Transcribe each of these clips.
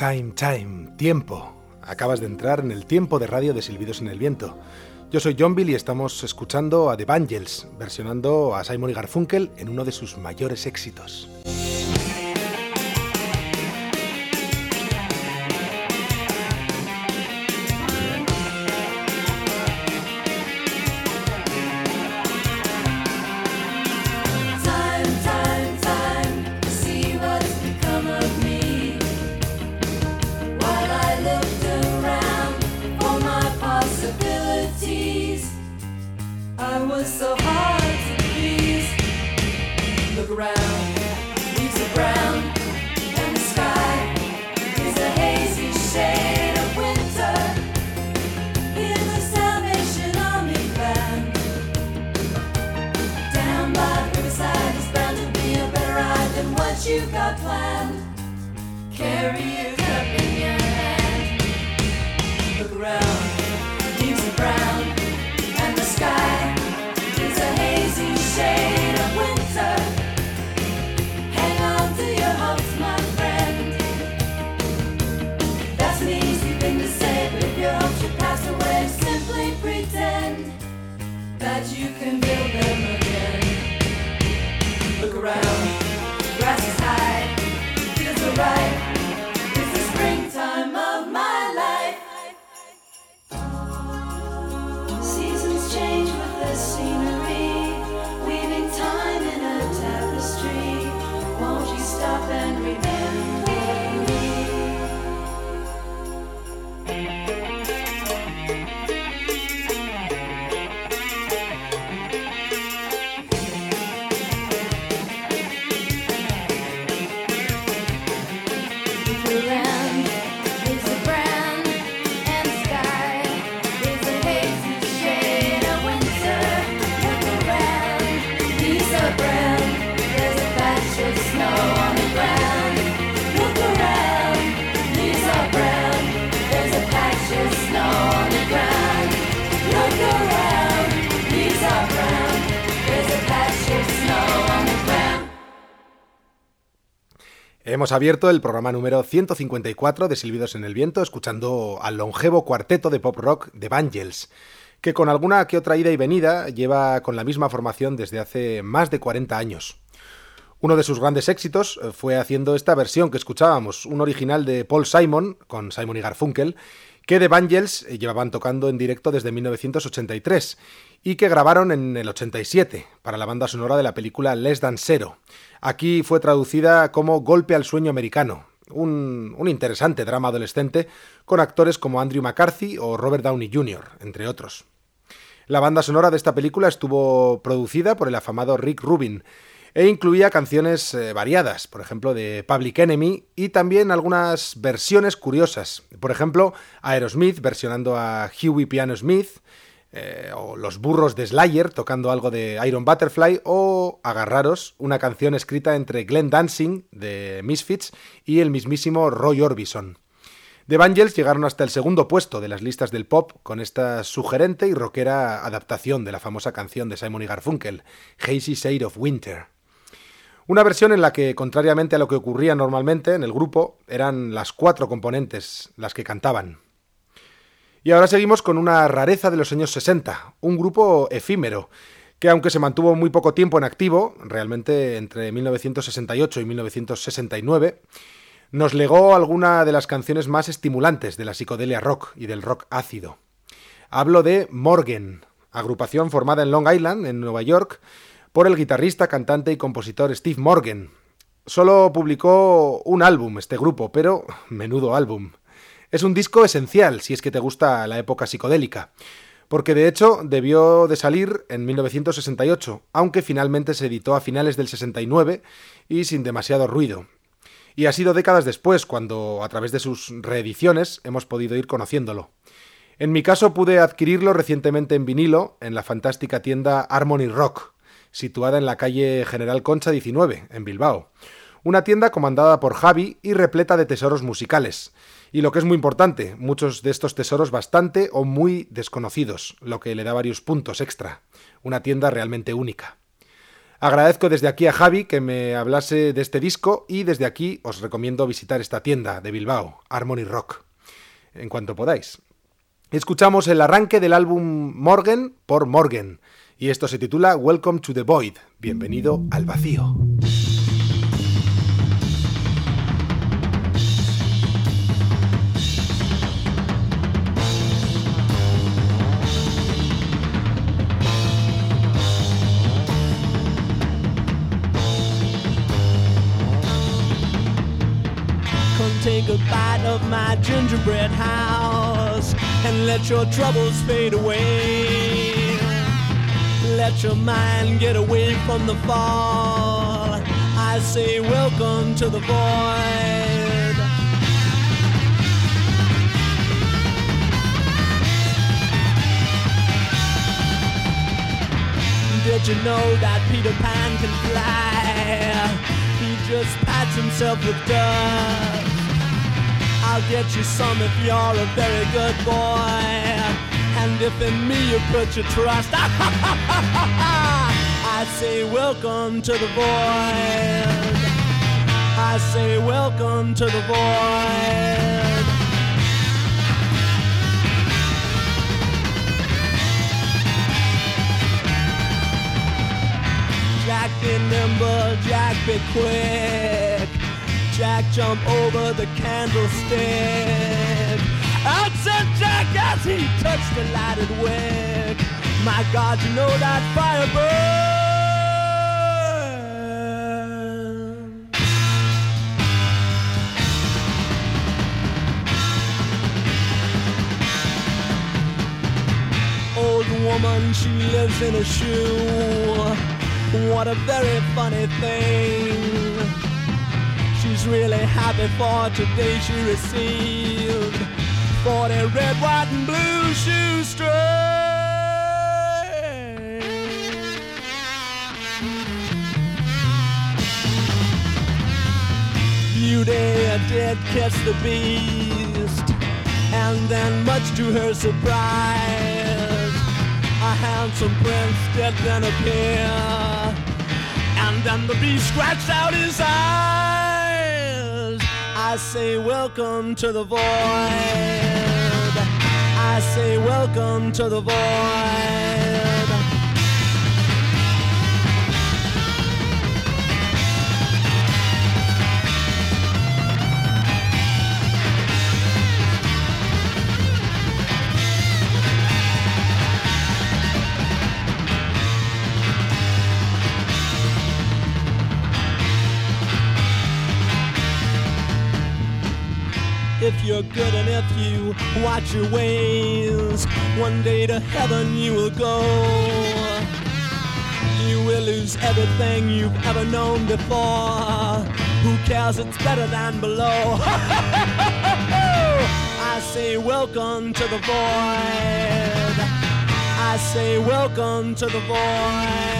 time, time, tiempo. Acabas de entrar en el tiempo de radio de Silbidos en el Viento. Yo soy John Bill y estamos escuchando a The Bangles, versionando a Simon y Garfunkel en uno de sus mayores éxitos. seen. Hemos abierto el programa número 154 de Silbidos en el Viento escuchando al longevo cuarteto de pop rock de Vangels, que con alguna que otra ida y venida lleva con la misma formación desde hace más de 40 años. Uno de sus grandes éxitos eh, fue haciendo esta versión que escuchábamos, un original de Paul Simon, con Simon y Garfunkel, que The Vangels eh, llevaban tocando en directo desde 1983 y que grabaron en el 87 para la banda sonora de la película Less Than Zero. Aquí fue traducida como Golpe al sueño americano, un, un, interesante drama adolescente con actores como Andrew McCarthy o Robert Downey Jr., entre otros. La banda sonora de esta película estuvo producida por el afamado Rick Rubin, e incluía canciones eh, variadas, por ejemplo de Public Enemy y también algunas versiones curiosas, por ejemplo Aerosmith versionando a Huey Piano Smith, eh, o Los Burros de Slayer tocando algo de Iron Butterfly, o Agarraros, una canción escrita entre Glenn Dancing de Misfits y el mismísimo Roy Orbison. The Bangles llegaron hasta el segundo puesto de las listas del pop con esta sugerente y rockera adaptación de la famosa canción de Simon y Garfunkel, Hazy Shade of Winter. Una versión en la que, contrariamente a lo que ocurría normalmente en el grupo, eran las cuatro componentes las que cantaban. Y ahora seguimos con una rareza de los años 60, un grupo efímero, que aunque se mantuvo muy poco tiempo en activo, realmente entre 1968 y 1969, nos legó alguna de las canciones más estimulantes de la psicodelia rock y del rock ácido. Hablo de Morgan, agrupación formada en Long Island, en Nueva York, por el guitarrista, cantante y compositor Steve Morgan. Solo publicó un álbum este grupo, pero menudo álbum. Es un disco esencial si es que te gusta la época psicodélica, porque de hecho debió de salir en 1968, aunque finalmente se editó a finales del 69 y sin demasiado ruido. Y ha sido décadas después cuando, a través de sus reediciones, hemos podido ir conociéndolo. En mi caso pude adquirirlo recientemente en vinilo en la fantástica tienda Harmony Rock, situada en la calle General Concha 19, en Bilbao. Una tienda comandada por Javi y repleta de tesoros musicales. Y lo que es muy importante, muchos de estos tesoros bastante o muy desconocidos, lo que le da varios puntos extra. Una tienda realmente única. Agradezco desde aquí a Javi que me hablase de este disco y desde aquí os recomiendo visitar esta tienda de Bilbao, Harmony Rock, en cuanto podáis. Escuchamos el arranque del álbum Morgan por Morgan y esto se titula Welcome to the Void, bienvenido al vacío. My gingerbread house and let your troubles fade away. Let your mind get away from the fall. I say, welcome to the void. Did you know that Peter Pan can fly? He just pats himself with dust. I'll get you some if you're a very good boy. And if in me you put your trust, I say welcome to the void. I say welcome to the void. Jack be nimble, Jack be quick. Jack jump over the candlestick. Out said Jack as he touched the lighted wick. My God, you know that fire burn. Old woman, she lives in a shoe. What a very funny thing. She's really happy for today she received 40 red, white, and blue shoestrings. Beauty did catch the beast, and then, much to her surprise, a handsome prince did then appear, and then the beast scratched out his eyes. I say welcome to the void. I say welcome to the void. If you're good and if you watch your ways, one day to heaven you will go. You will lose everything you've ever known before. Who cares? It's better than below. I say, welcome to the void. I say, welcome to the void.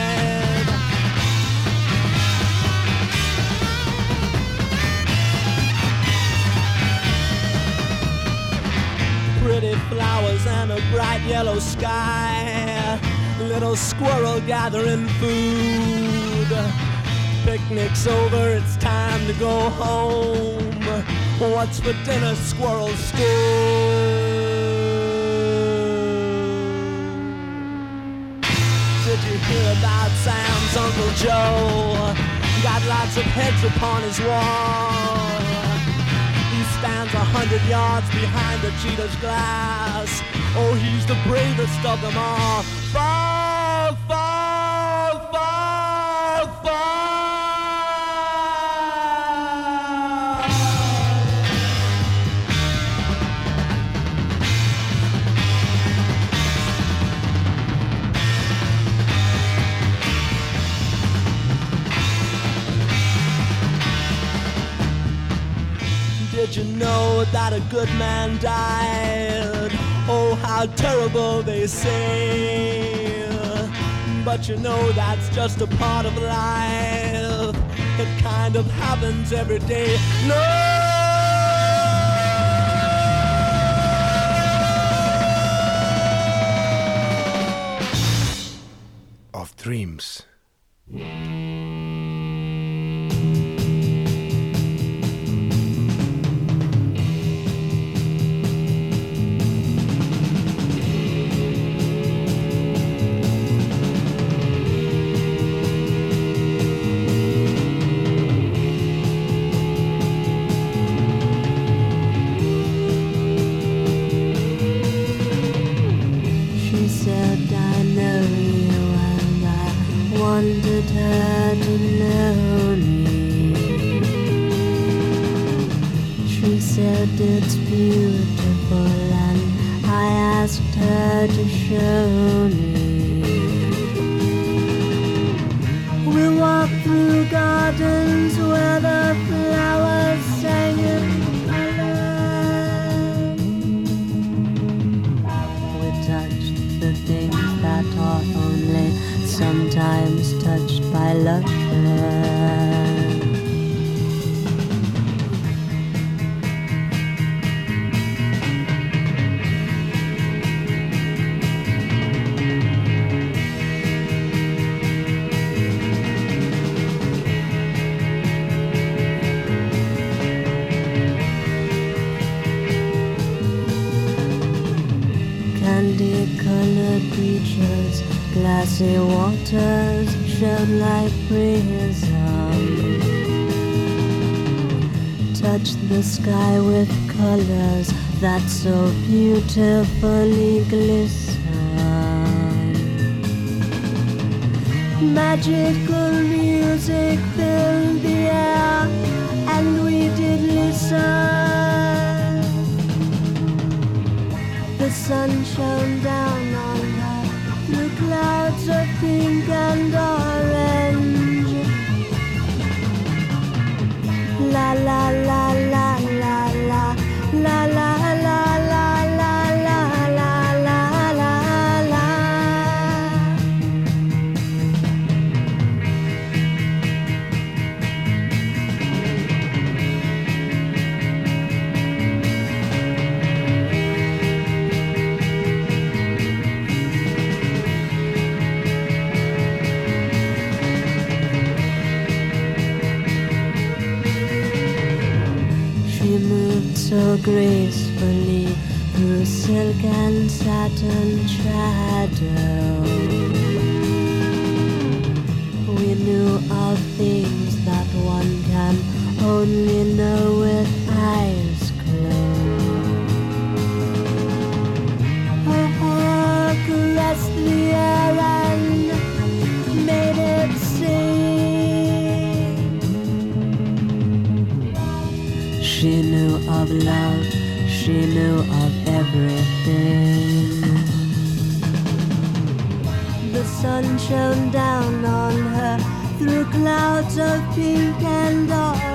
Pretty flowers and a bright yellow sky. Little squirrel gathering food. Picnic's over, it's time to go home. What's for dinner, squirrel stew? Did you hear about Sam's Uncle Joe? Got lots of heads upon his wall stands a hundred yards behind the cheetah's glass. Oh, he's the bravest of them all. Fall, Did you know that a good man died? Oh, how terrible they say. But you know that's just a part of life. It kind of happens every day. No! Of dreams. Through gardens where the flowers sang in color. We touched the things that are only sometimes touched by lovers. Glassy waters shone like prism. Touch the sky with colors that so beautifully glisten. Magical music filled the air, and we did listen. The sun shone down clouds of pink and orange. La la la la She moved so gracefully through silk and satin shadow. We knew of things that one can only know knew of everything. The sun shone down on her through clouds of pink and orange.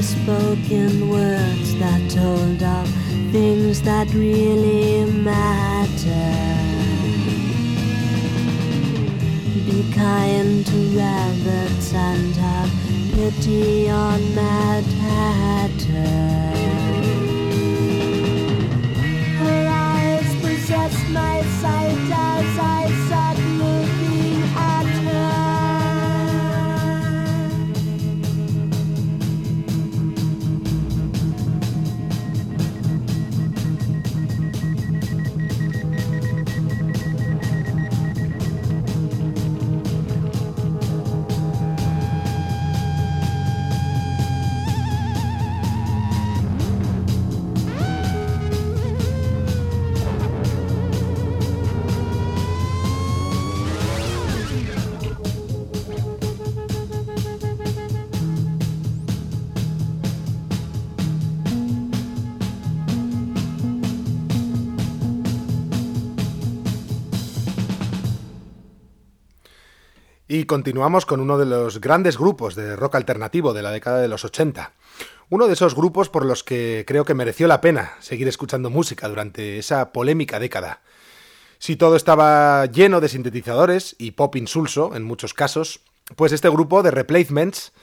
She spoke in words that told of things that really matter. Be kind to rabbits and have pity on Mad Hatter. Y continuamos con uno de los grandes grupos de rock alternativo de la década de los 80. Uno de esos grupos por los que creo que mereció la pena seguir escuchando música durante esa polémica década. Si todo estaba lleno de sintetizadores y pop insulso en muchos casos, pues este grupo de replacements,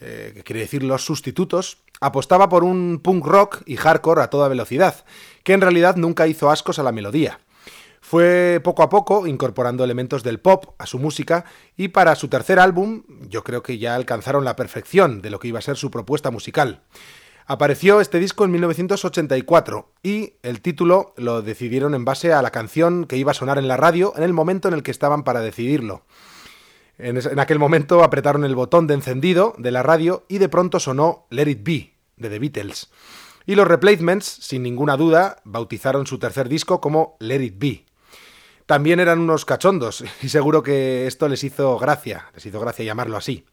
eh, que quiere decir los sustitutos, apostaba por un punk rock y hardcore a toda velocidad, que en realidad nunca hizo ascos a la melodía. Fue poco a poco incorporando elementos del pop a su música y para su tercer álbum yo creo que ya alcanzaron la perfección de lo que iba a ser su propuesta musical. Apareció este disco en 1984 y el título lo decidieron en base a la canción que iba a sonar en la radio en el momento en el que estaban para decidirlo. En, aquel momento apretaron el botón de encendido de la radio y de pronto sonó Let It Be de The Beatles. Y los Replacements, sin ninguna duda, bautizaron su tercer disco como Let It Be también eran unos cachondos y seguro que esto les hizo gracia, les hizo gracia llamarlo así.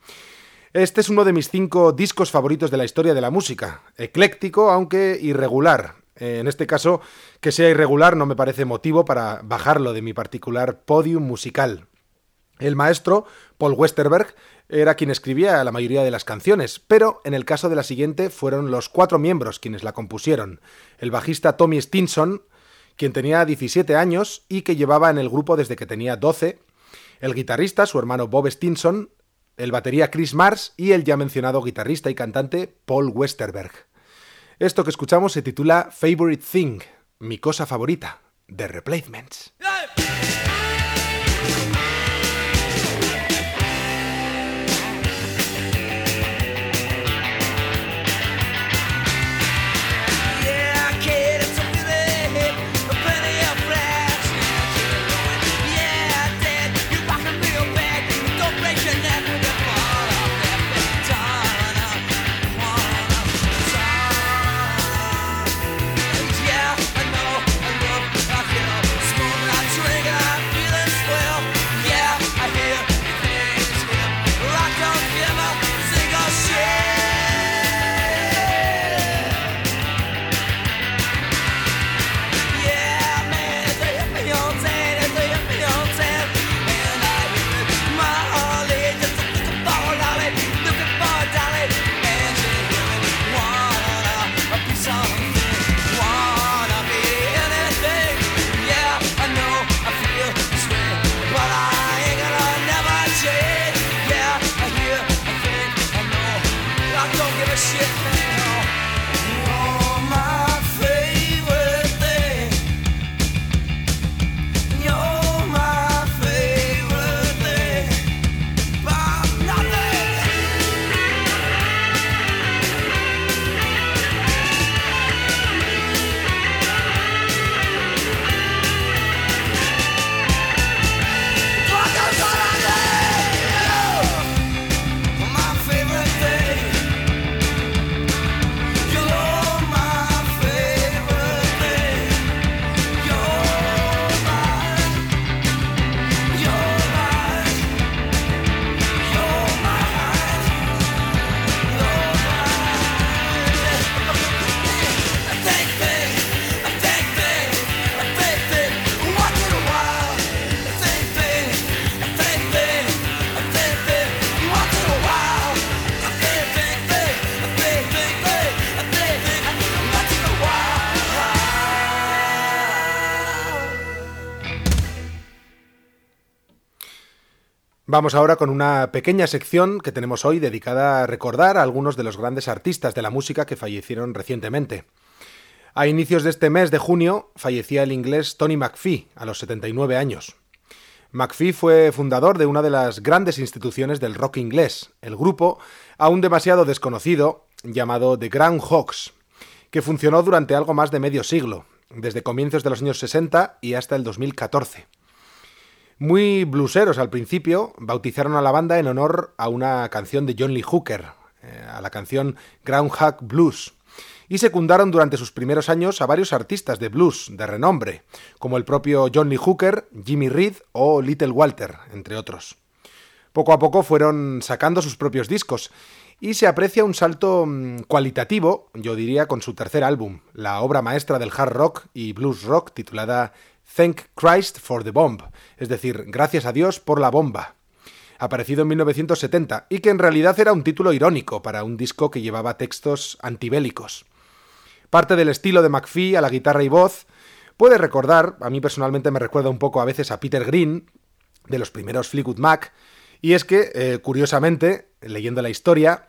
Este es uno de mis cinco discos favoritos de la historia de la música, ecléctico aunque irregular. En este caso, que sea irregular no me parece motivo para bajarlo de mi particular podium musical. El maestro, Paul Westerberg, era quien escribía la mayoría de las canciones, pero en el caso de la siguiente fueron los cuatro miembros quienes la compusieron. El bajista Tommy Stinson, quien tenía 17 años y que llevaba en el grupo desde que tenía 12, el guitarrista, su hermano Bob Stinson, el batería Chris Mars y el ya mencionado guitarrista y cantante Paul Westerberg. Esto que escuchamos se titula Favorite Thing, mi cosa favorita, The Replacements. Vamos ahora con una pequeña sección que tenemos hoy dedicada a recordar a algunos de los grandes artistas de la música que fallecieron recientemente. A inicios de este mes de junio fallecía el inglés Tony McPhee a los 79 años. McPhee fue fundador de una de las grandes instituciones del rock inglés, el grupo, aún demasiado desconocido, llamado The Groundhogs, que funcionó durante algo más de medio siglo, desde comienzos de los años 60 y hasta el 2014. Muy bluseros al principio, bautizaron a la banda en honor a una canción de John Lee Hooker, eh, a la canción Groundhog Blues, y secundaron durante sus primeros años a varios artistas de blues de renombre, como el propio John Lee Hooker, Jimmy Reed o Little Walter, entre otros. Poco a poco fueron sacando sus propios discos y se aprecia un salto mm, cualitativo, yo diría, con su tercer álbum, la obra maestra del hard rock y blues rock titulada Thank Christ for the Bomb, es decir, gracias a Dios por la bomba. aparecido en 1970, y que en realidad era un título irónico para un disco que llevaba textos antibélicos. Parte del estilo de McPhee a la guitarra y voz puede recordar, a mí personalmente me recuerda un poco a veces a Peter Green, de los primeros Fleetwood Mac, y es que, eh, curiosamente, leyendo la historia,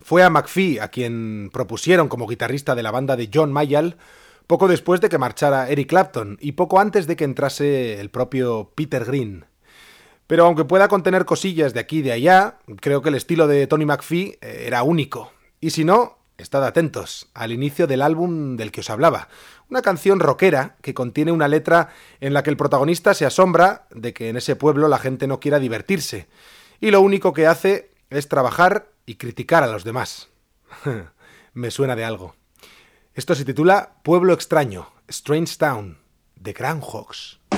fue a McPhee a quien propusieron como guitarrista de la banda de John Mayall poco después de que marchara Eric Clapton y poco antes de que entrase el propio Peter Green. Pero aunque pueda contener cosillas de aquí y de allá, creo que el estilo de Tony McPhee eh, era único. Y si no, estad atentos al inicio del álbum del que os hablaba. Una canción rockera que contiene una letra en la que el protagonista se asombra de que en ese pueblo la gente no quiera divertirse. Y lo único que hace es trabajar y criticar a los demás. Me suena de algo. Esto se titula Pueblo extraño, Strange Town, de Groundhogs. It's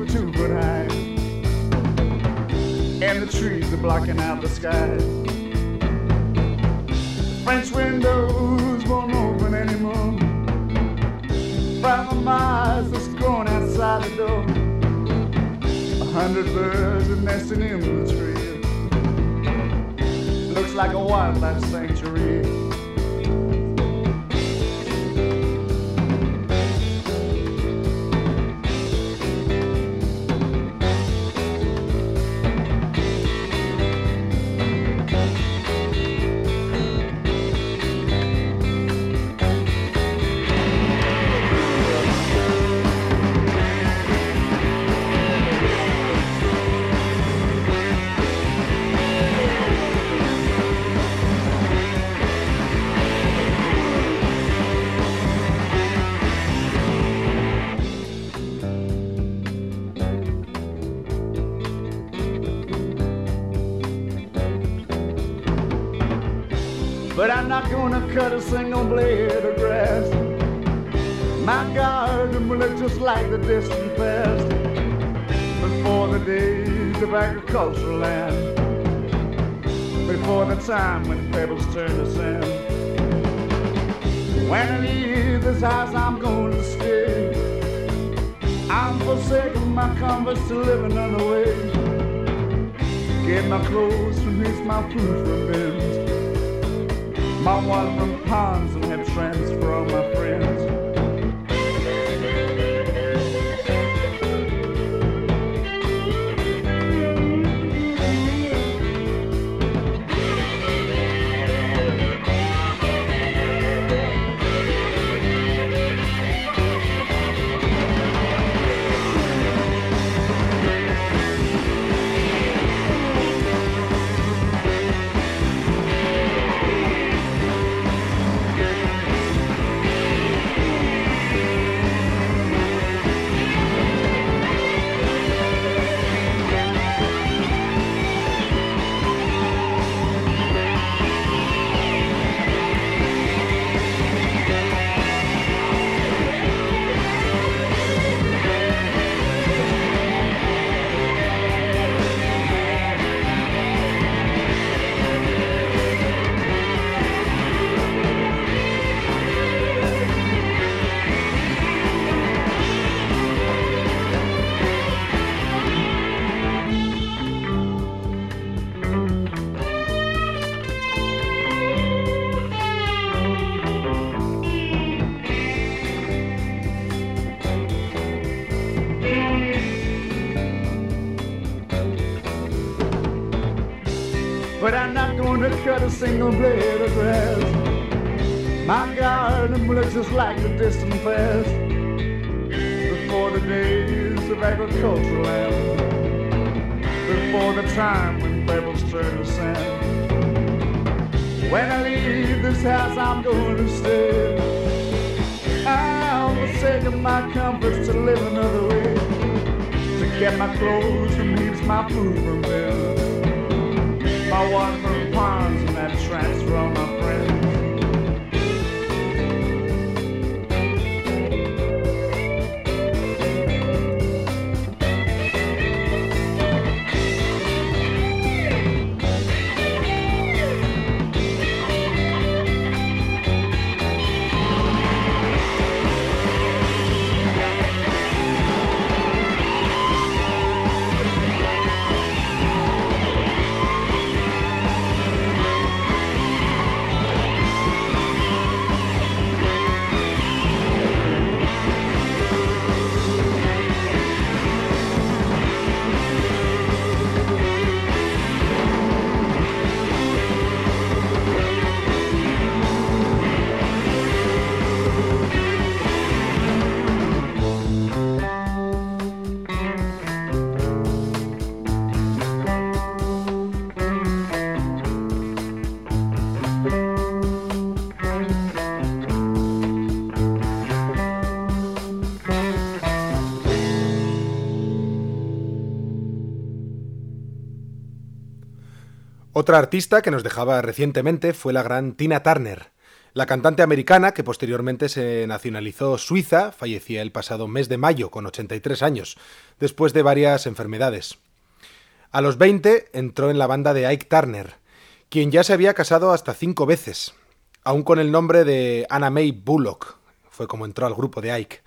Over two foot high, and the trees are blocking out the sky. French windows won't open anymore. My mice that's growing outside the door. A hundred birds are nesting in the tree looks like a wildlife sanctuary. A single blade of grass. My garden will look just like the distant past. Before the days of agricultural land. Before the time when pebbles turn to sand. When I leave this house, I'm going to stay. I'm forsaking my comforts to live another way. Get my clothes from this, my food from bins. My water from ponds and have trends for all my friends. Single blade of grass. My garden looks just like the distant past. Before the days of agricultural land. Before the time when pebbles turn to sand. When I leave this house, I'm going to stay. I'm forsaking my comforts to live another way. To get my clothes from heaps, my food from them. My water from ponds and abstracts from Otra artista que nos dejaba recientemente fue la gran Tina Turner. La cantante americana, que posteriormente se nacionalizó suiza, fallecía el pasado mes de mayo con 83 años, después de varias enfermedades. A los 20 entró en la banda de Ike Turner, quien ya se había casado hasta cinco veces, aún con el nombre de Anna May Bullock, fue como entró al grupo de Ike.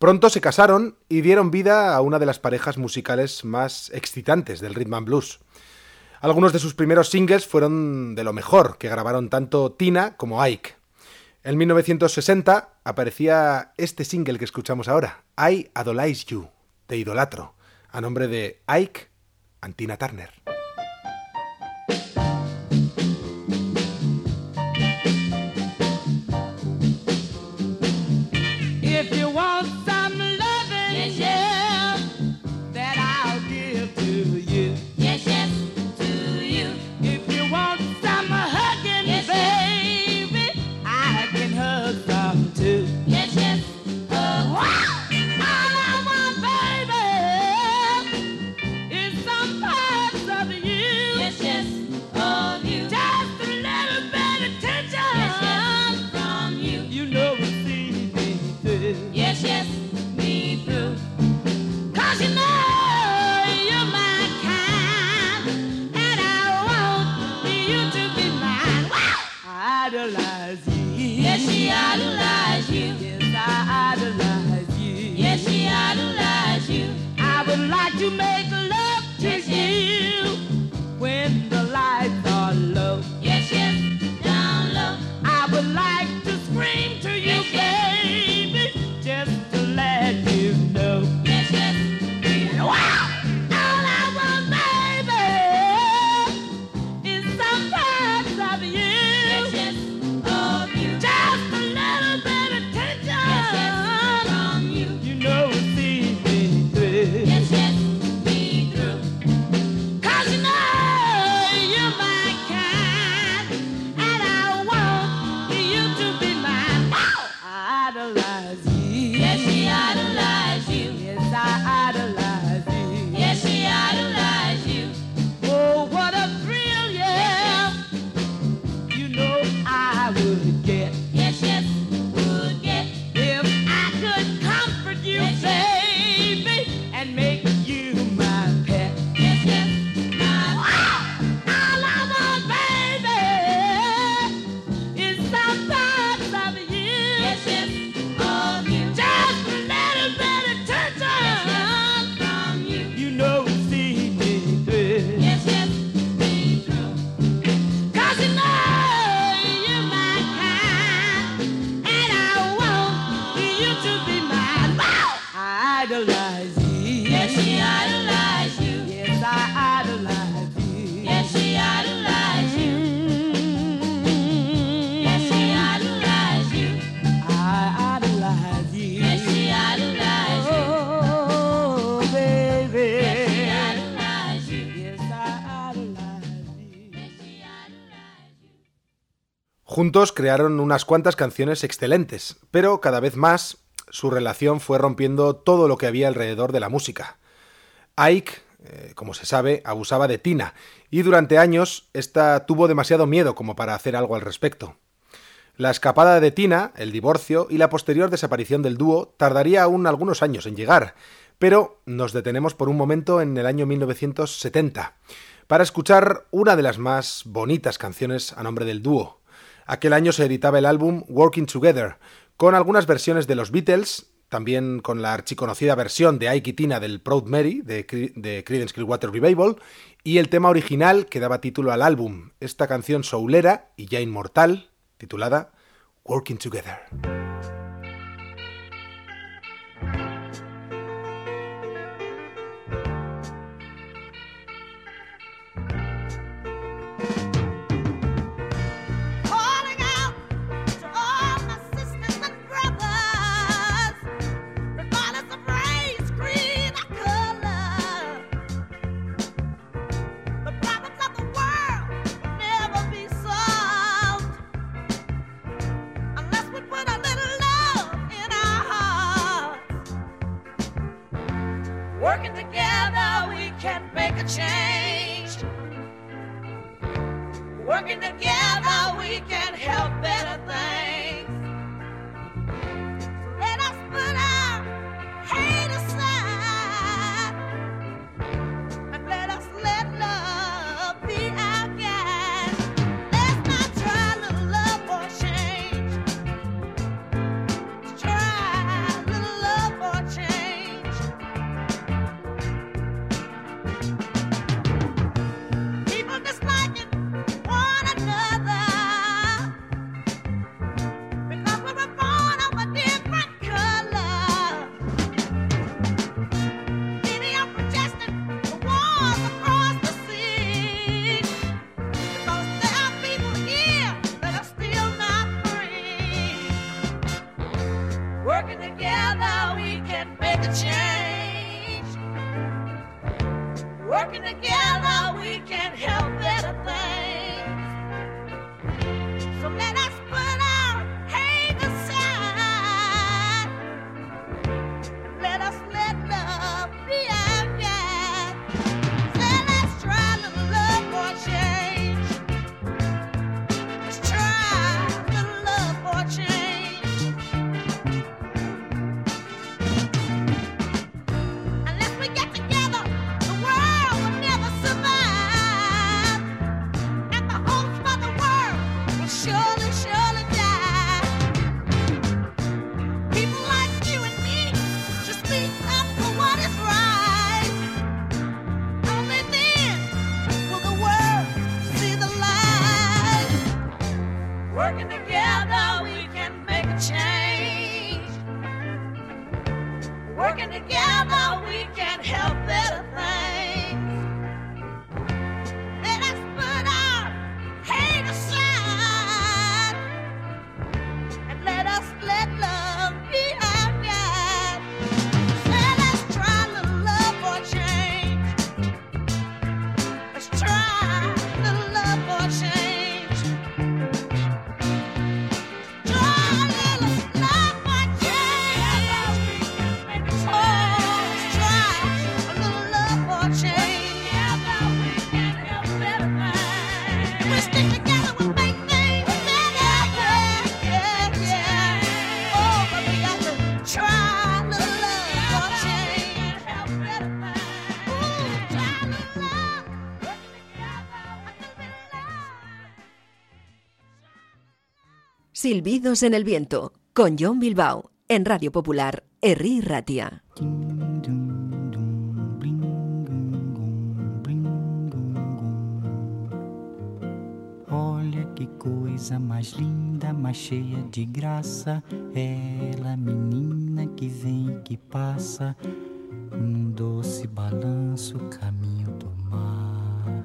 Pronto se casaron y dieron vida a una de las parejas musicales más excitantes del rhythm and blues. Algunos de sus primeros singles fueron de lo mejor que grabaron tanto Tina como Ike. En 1960 aparecía este single que escuchamos ahora, I Idolize You, de Idolatro, a nombre de Ike and Tina Turner. Juntos crearon unas cuantas canciones excelentes, pero cada vez más su relación fue rompiendo todo lo que había alrededor de la música. Ike, eh, como se sabe, abusaba de Tina, y durante años esta tuvo demasiado miedo como para hacer algo al respecto. La escapada de Tina, el divorcio y la posterior desaparición del dúo tardaría aún algunos años en llegar, pero nos detenemos por un momento en el año 1970 para escuchar una de las más bonitas canciones a nombre del dúo. Aquel año se editaba el álbum Working Together, con algunas versiones de los Beatles, también con la archiconocida versión de Ike Tina del Proud Mary de, de Creedence Clearwater Revival, y el tema original que daba título al álbum, esta canción soulera y ya inmortal, titulada Working Together. fucking the game. Working together, we can help better things. Silbidos en el viento, con John Bilbao, en Radio Popular, Erri Ratia. Olha que coisa mais linda, mais cheia de graça, ela menina que vem e que passa num doce balanço caminho do mar.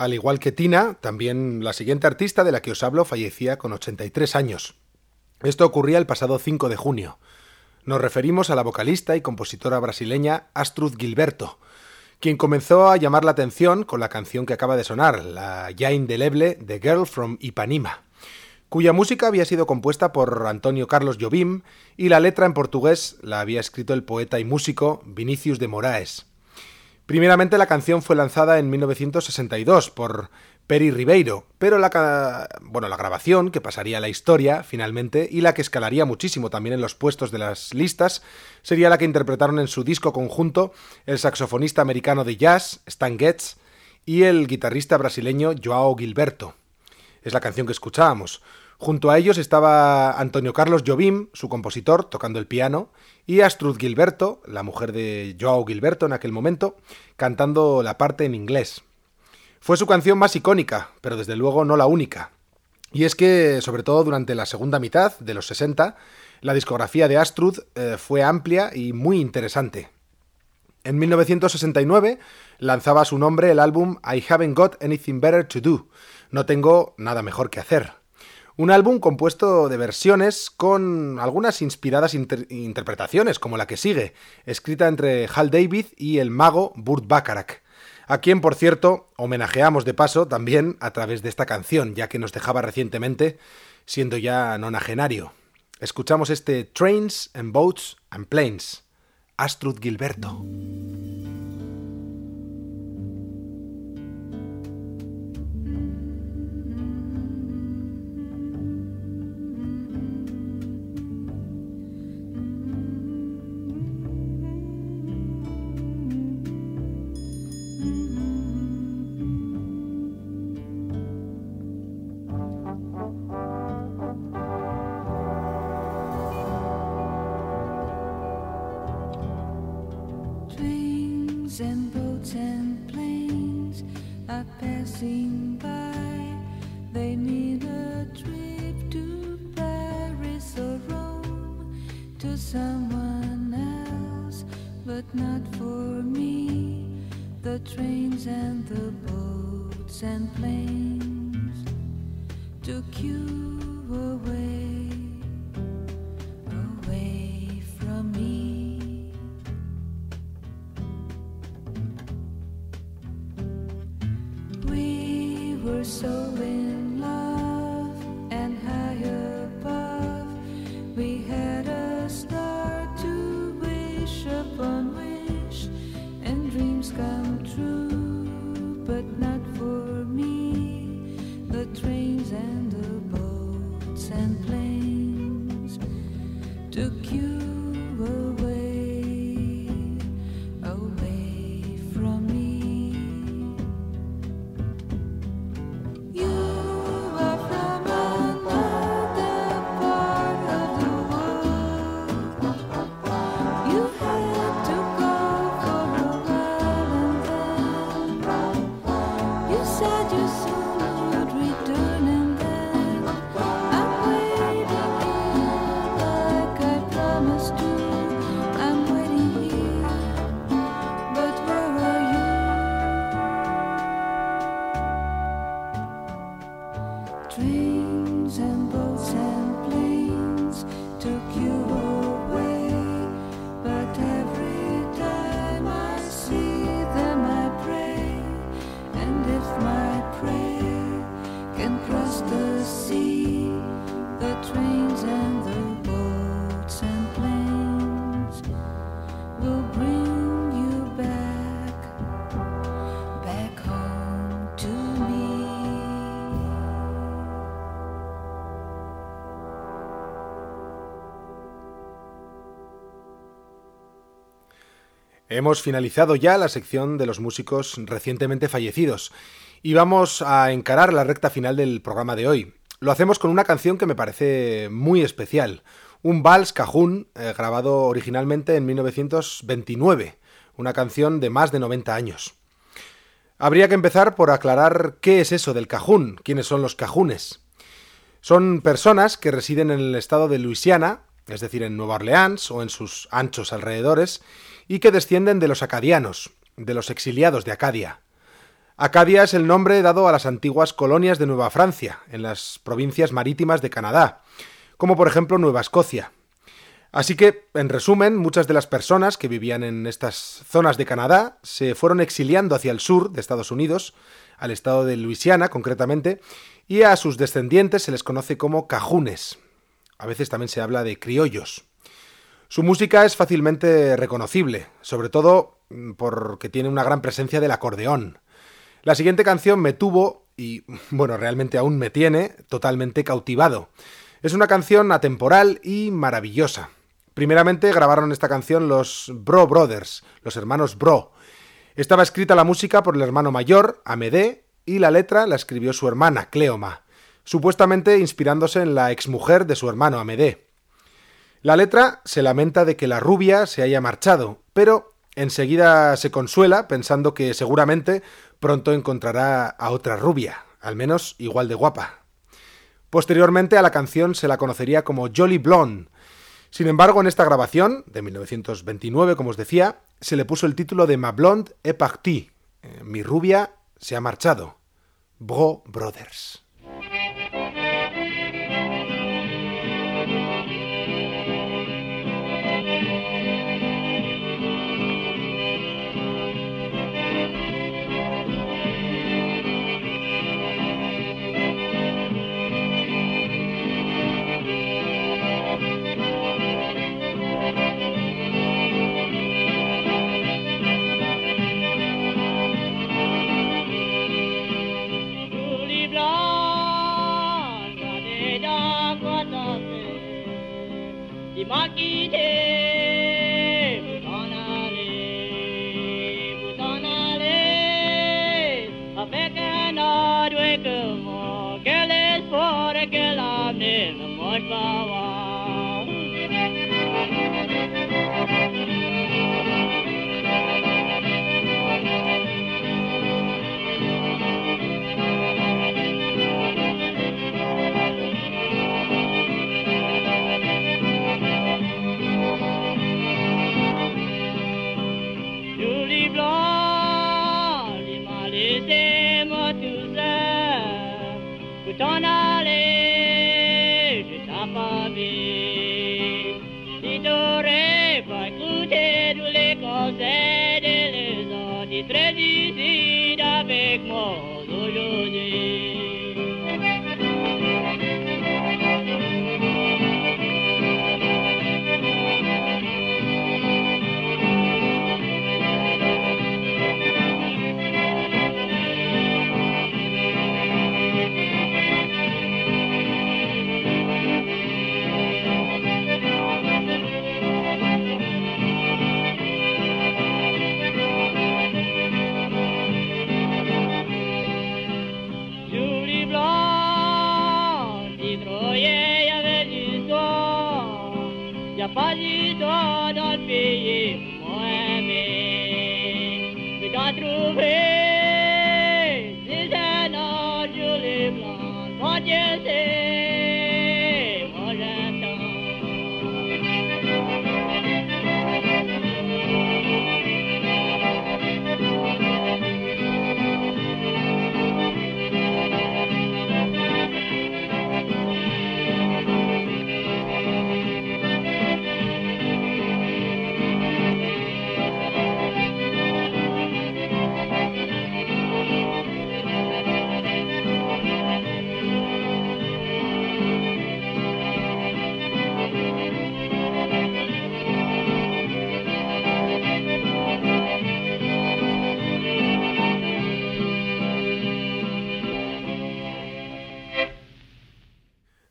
Al igual que Tina, también la siguiente artista de la que os hablo fallecía con 83 años. Esto ocurría el pasado 5 de junio. Nos referimos a la vocalista y compositora brasileña Astrud Gilberto, quien comenzó a llamar la atención con la canción que acaba de sonar, la ya indeleble The Girl from Ipanema, cuya música había sido compuesta por Antonio Carlos Jobim y la letra en portugués la había escrito el poeta y músico Vinicius de Moraes. Primeramente la canción fue lanzada en 1962 por Peri Ribeiro, pero la, bueno, la grabación, que pasaría a la historia finalmente, y la que escalaría muchísimo también en los puestos de las listas, sería la que interpretaron en su disco conjunto el saxofonista americano de jazz, Stan Getz, y el guitarrista brasileño Joao Gilberto. Es la canción que escuchábamos. Junto a ellos estaba Antonio Carlos Jobim, su compositor, tocando el piano, y Astrud Gilberto, la mujer de Joao Gilberto en aquel momento, cantando la parte en inglés. Fue su canción más icónica, pero desde luego no la única. Y es que, sobre todo durante la segunda mitad de los 60, la discografía de Astrud eh, fue amplia y muy interesante. En 1969 lanzaba a su nombre el álbum I Haven't Got Anything Better to Do, No tengo nada mejor que hacer. Un álbum compuesto de versiones con algunas inspiradas inter interpretaciones, como la que sigue, escrita entre Hal David y el mago Burt Bacharach a quien, por cierto, homenajeamos de paso también a través de esta canción, ya que nos dejaba recientemente siendo ya nonagenario. Escuchamos este Trains and Boats and Planes, Astrud Gilberto. So in Hemos finalizado ya la sección de los músicos recientemente fallecidos y vamos a encarar la recta final del programa de hoy. Lo hacemos con una canción que me parece muy especial, un vals cajún eh, grabado originalmente en 1929, una canción de más de 90 años. Habría que empezar por aclarar qué es eso del cajún, quiénes son los cajunes. Son personas que residen en el estado de Luisiana, es decir, en Nueva Orleans o en sus anchos alrededores, y que descienden de los acadianos, de los exiliados de Acadia. Acadia es el nombre dado a las antiguas colonias de Nueva Francia, en las provincias marítimas de Canadá, como por ejemplo Nueva Escocia. Así que, en resumen, muchas de las personas que vivían en estas zonas de Canadá se fueron exiliando hacia el sur de Estados Unidos, al estado de Luisiana concretamente, y a sus descendientes se les conoce como cajunes. A veces también se habla de criollos. Su música es fácilmente reconocible, sobre todo mm, porque tiene una gran presencia del acordeón. La siguiente canción me tuvo, y bueno, realmente aún me tiene, totalmente cautivado. Es una canción atemporal y maravillosa. Primeramente grabaron esta canción los Bro Brothers, los hermanos Bro. Estaba escrita la música por el hermano mayor, Amedé, y la letra la escribió su hermana, Cleoma, supuestamente inspirándose en la exmujer de su hermano, Amedé. La letra se lamenta de que la rubia se haya marchado, pero enseguida se consuela pensando que seguramente pronto encontrará a otra rubia, al menos igual de guapa. Posteriormente a la canción se la conocería como Jolly Blonde. Sin embargo, en esta grabación, de 1929, como os decía, se le puso el título de Ma Blonde est partie. Eh, Mi rubia se ha marchado. Bro Brothers. ပြေမောမေဒါထူပဲ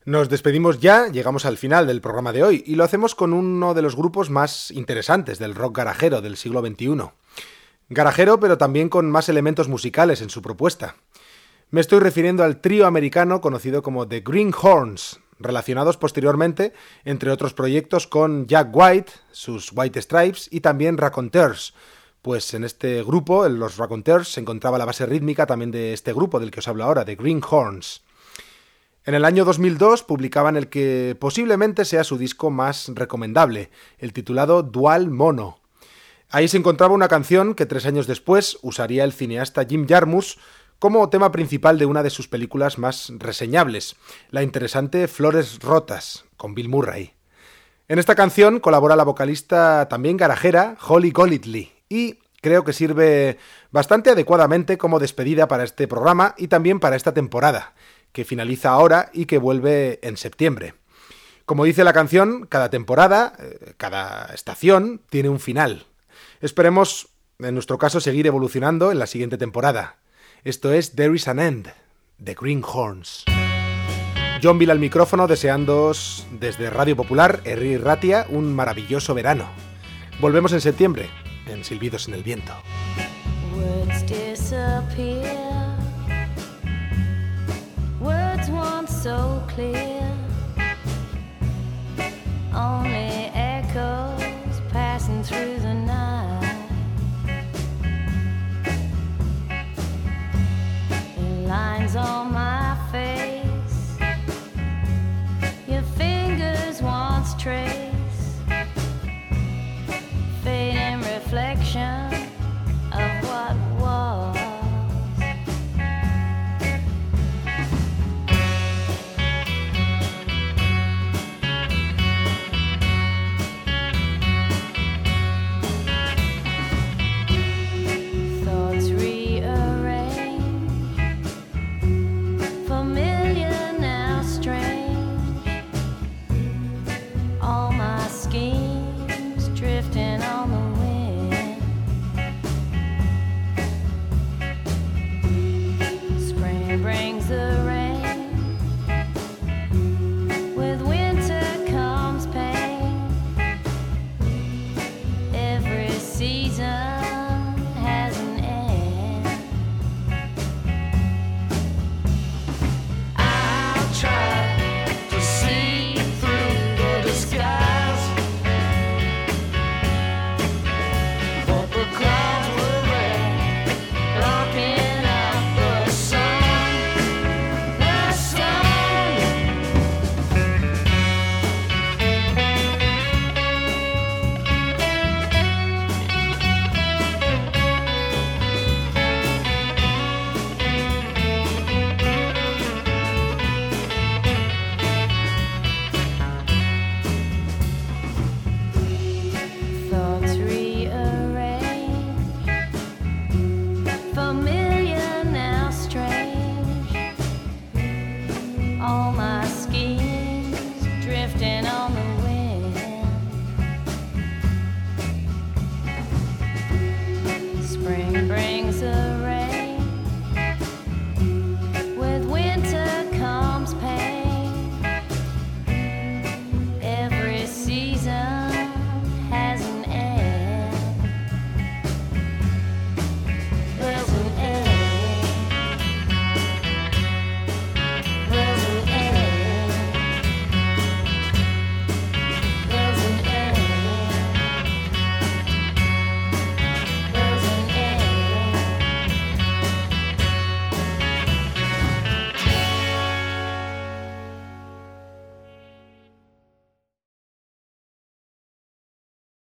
Nos despedimos ya, llegamos al final del programa de hoy y lo hacemos con uno de los grupos más interesantes del rock garajero del siglo XXI. Garajero, pero también con más elementos musicales en su propuesta. Me estoy refiriendo al trío americano conocido como The Greenhorns, relacionados posteriormente, entre otros proyectos, con Jack White, sus White Stripes y también Raconteurs, pues en este grupo, en los Raconteurs, se encontraba la base rítmica también de este grupo del que os hablo ahora, The Greenhorns. En el año 2002 publicaban el que posiblemente sea su disco más recomendable, el titulado Dual Mono. Ahí se encontraba una canción que tres años después usaría el cineasta Jim Jarmusch como tema principal de una de sus películas más reseñables, la interesante Flores Rotas, con Bill Murray. En esta canción colabora la vocalista también garajera Holly Golightly y creo que sirve bastante adecuadamente como despedida para este programa y también para esta temporada, que finaliza ahora y que vuelve en septiembre. Como dice la canción, cada temporada, eh, cada estación tiene un final. Esperemos, en nuestro caso, seguir evolucionando en la siguiente temporada. Esto es There is an End, de Greenhorns. John Bill al micrófono deseándoos desde Radio Popular, Herri Ratia, un maravilloso verano. Volvemos en septiembre, en Silbidos en el Viento. so clear. Only echoes passing through the night. Lines on my face. Your fingers once trace. Fading reflection.